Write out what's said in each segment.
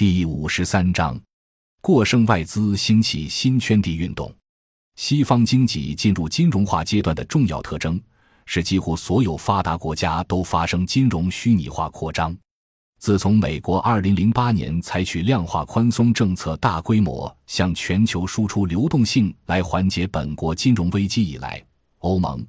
第五十三章，过剩外资兴起新圈地运动。西方经济进入金融化阶段的重要特征是，几乎所有发达国家都发生金融虚拟化扩张。自从美国二零零八年采取量化宽松政策，大规模向全球输出流动性来缓解本国金融危机以来，欧盟、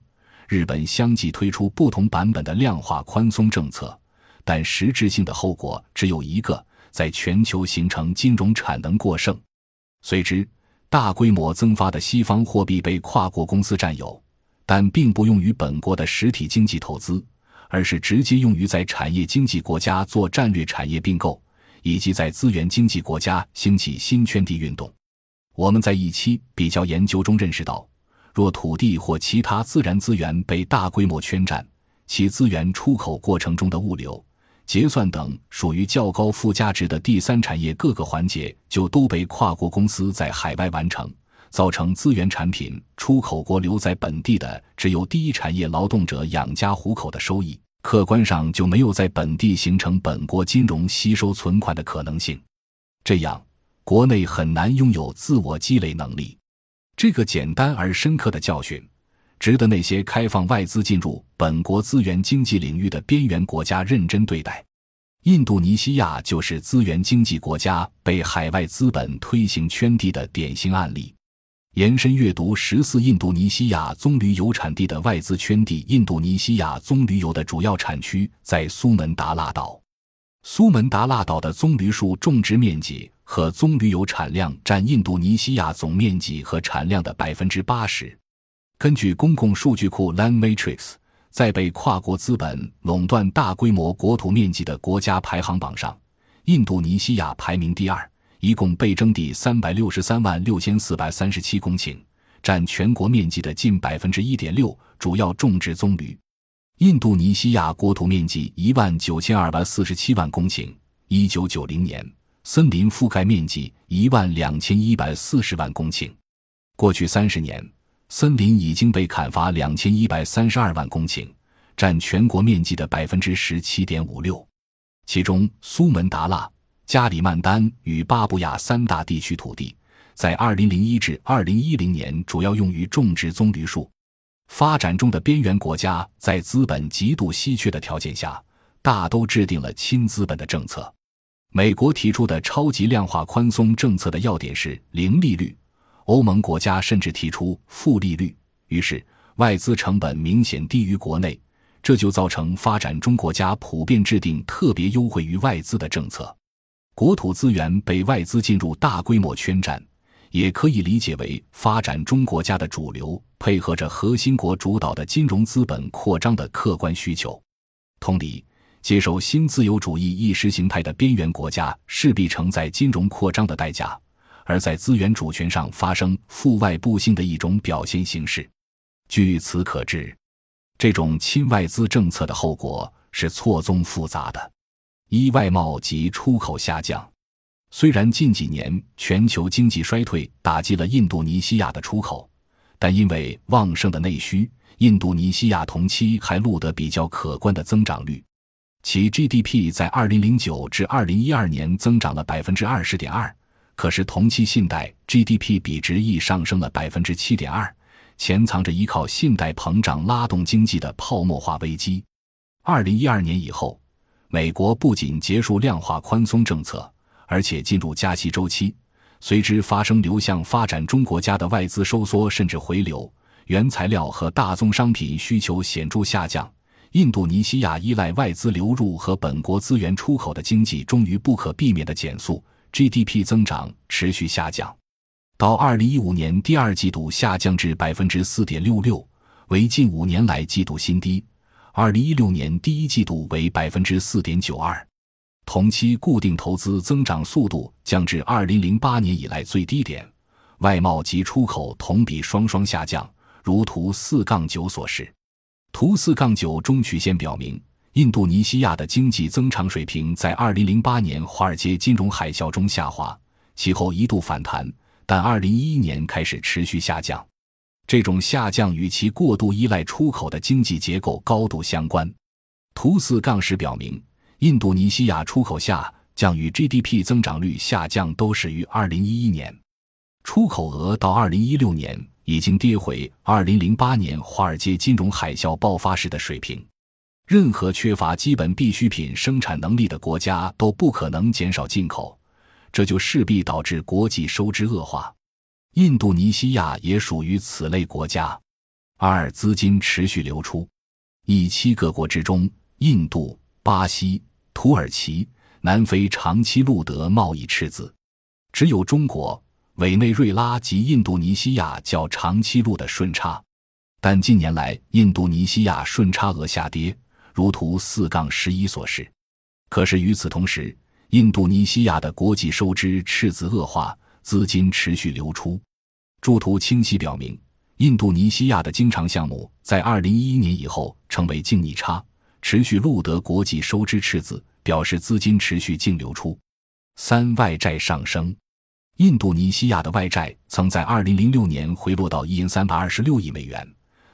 日本相继推出不同版本的量化宽松政策，但实质性的后果只有一个。在全球形成金融产能过剩，随之大规模增发的西方货币被跨国公司占有，但并不用于本国的实体经济投资，而是直接用于在产业经济国家做战略产业并购，以及在资源经济国家兴起新圈地运动。我们在一期比较研究中认识到，若土地或其他自然资源被大规模圈占，其资源出口过程中的物流。结算等属于较高附加值的第三产业各个环节就都被跨国公司在海外完成，造成资源产品出口国留在本地的只有第一产业劳动者养家糊口的收益，客观上就没有在本地形成本国金融吸收存款的可能性。这样，国内很难拥有自我积累能力。这个简单而深刻的教训。值得那些开放外资进入本国资源经济领域的边缘国家认真对待。印度尼西亚就是资源经济国家被海外资本推行圈地的典型案例。延伸阅读十四印度尼西亚棕榈油产地的外资圈地。印度尼西亚棕榈油的主要产区在苏门答腊岛。苏门答腊岛的棕榈树种植面积和棕榈油产量占印度尼西亚总面积和产量的百分之八十。根据公共数据库 Land Matrix，在被跨国资本垄断大规模国土面积的国家排行榜上，印度尼西亚排名第二，一共被征地三百六十三万六千四百三十七公顷，占全国面积的近百分之一点六，主要种植棕榈。印度尼西亚国土面积一万九千二百四十七万公顷，一九九零年森林覆盖面积一万两千一百四十万公顷，过去三十年。森林已经被砍伐两千一百三十二万公顷，占全国面积的百分之十七点五六。其中，苏门答腊、加里曼丹与巴布亚三大地区土地，在二零零一至二零一零年主要用于种植棕榈树。发展中的边缘国家在资本极度稀缺的条件下，大都制定了亲资本的政策。美国提出的超级量化宽松政策的要点是零利率。欧盟国家甚至提出负利率，于是外资成本明显低于国内，这就造成发展中国家普遍制定特别优惠于外资的政策。国土资源被外资进入大规模圈占，也可以理解为发展中国家的主流配合着核心国主导的金融资本扩张的客观需求。同理，接受新自由主义意识形态的边缘国家势必承载金融扩张的代价。而在资源主权上发生负外部性的一种表现形式，据此可知，这种亲外资政策的后果是错综复杂的。一、外贸及出口下降。虽然近几年全球经济衰退打击了印度尼西亚的出口，但因为旺盛的内需，印度尼西亚同期还录得比较可观的增长率。其 GDP 在2009至2012年增长了百分之二十点二。可是，同期信贷 GDP 比值亦上升了百分之七点二，潜藏着依靠信贷膨胀拉动经济的泡沫化危机。二零一二年以后，美国不仅结束量化宽松政策，而且进入加息周期，随之发生流向发展中国家的外资收缩甚至回流，原材料和大宗商品需求显著下降。印度尼西亚依赖外资流入和本国资源出口的经济终于不可避免的减速。GDP 增长持续下降，到二零一五年第二季度下降至百分之四点六六，为近五年来季度新低。二零一六年第一季度为百分之四点九二，同期固定投资增长速度降至二零零八年以来最低点。外贸及出口同比双双下降，如图四杠九所示。图四杠九中曲线表明。印度尼西亚的经济增长水平在2008年华尔街金融海啸中下滑，其后一度反弹，但2011年开始持续下降。这种下降与其过度依赖出口的经济结构高度相关。图四杠十表明，印度尼西亚出口下降与 GDP 增长率下降都始于2011年。出口额到2016年已经跌回2008年华尔街金融海啸爆发时的水平。任何缺乏基本必需品生产能力的国家都不可能减少进口，这就势必导致国际收支恶化。印度尼西亚也属于此类国家。二、资金持续流出。一七各国之中，印度、巴西、土耳其、南非长期录得贸易赤字，只有中国、委内瑞拉及印度尼西亚较长期录得顺差。但近年来，印度尼西亚顺差额下跌。如图四杠十一所示，可是与此同时，印度尼西亚的国际收支赤字恶化，资金持续流出。诸图清晰表明，印度尼西亚的经常项目在二零一一年以后成为净逆差，持续录得国际收支赤字，表示资金持续净流出。三外债上升，印度尼西亚的外债曾在二零零六年回落到一千三百二十六亿美元。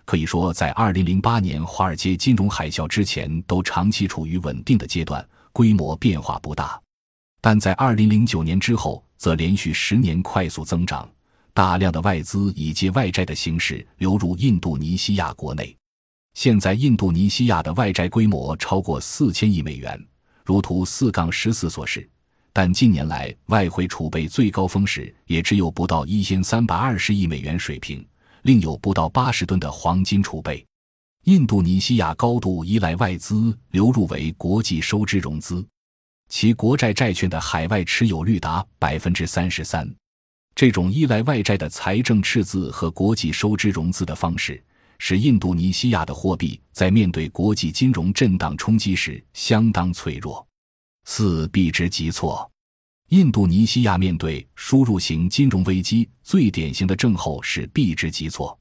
可以说，在2008年华尔街金融海啸之前，都长期处于稳定的阶段，规模变化不大。但在2009年之后，则连续十年快速增长，大量的外资以借外债的形式流入印度尼西亚国内。现在，印度尼西亚的外债规模超过四千亿美元，如图四杠十四所示。但近年来，外汇储备最高峰时也只有不到一千三百二十亿美元水平。另有不到八十吨的黄金储备。印度尼西亚高度依赖外资流入为国际收支融资，其国债债券的海外持有率达百分之三十三。这种依赖外债的财政赤字和国际收支融资的方式，使印度尼西亚的货币在面对国际金融震荡冲击时相当脆弱。四币值急挫。印度尼西亚面对输入型金融危机，最典型的症候是币值急挫。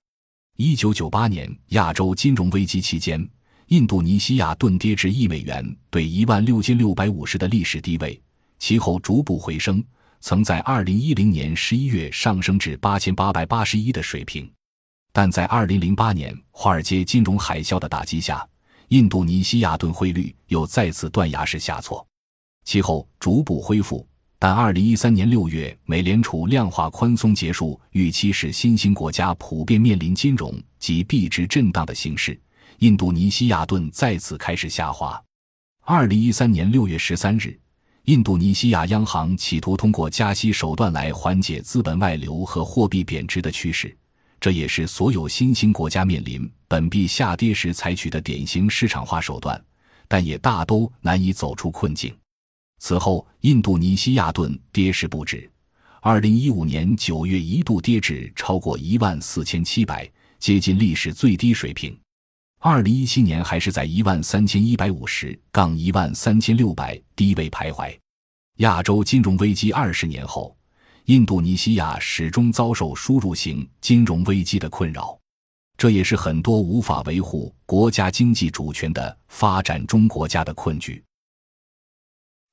一九九八年亚洲金融危机期间，印度尼西亚盾跌至一美元兑一万六千六百五十的历史低位，其后逐步回升，曾在二零一零年十一月上升至八千八百八十一的水平。但在二零零八年华尔街金融海啸的打击下，印度尼西亚盾汇率又再次断崖式下挫，其后逐步恢复。但二零一三年六月，美联储量化宽松结束，预期使新兴国家普遍面临金融及币值震荡的形势。印度尼西亚盾再次开始下滑。二零一三年六月十三日，印度尼西亚央行企图通过加息手段来缓解资本外流和货币贬值的趋势，这也是所有新兴国家面临本币下跌时采取的典型市场化手段，但也大都难以走出困境。此后，印度尼西亚盾跌势不止。二零一五年九月一度跌至超过一万四千七百，接近历史最低水平。二零一七年还是在一万三千一百五十杠一万三千六百低位徘徊。亚洲金融危机二十年后，印度尼西亚始终遭受输入型金融危机的困扰，这也是很多无法维护国家经济主权的发展中国家的困局。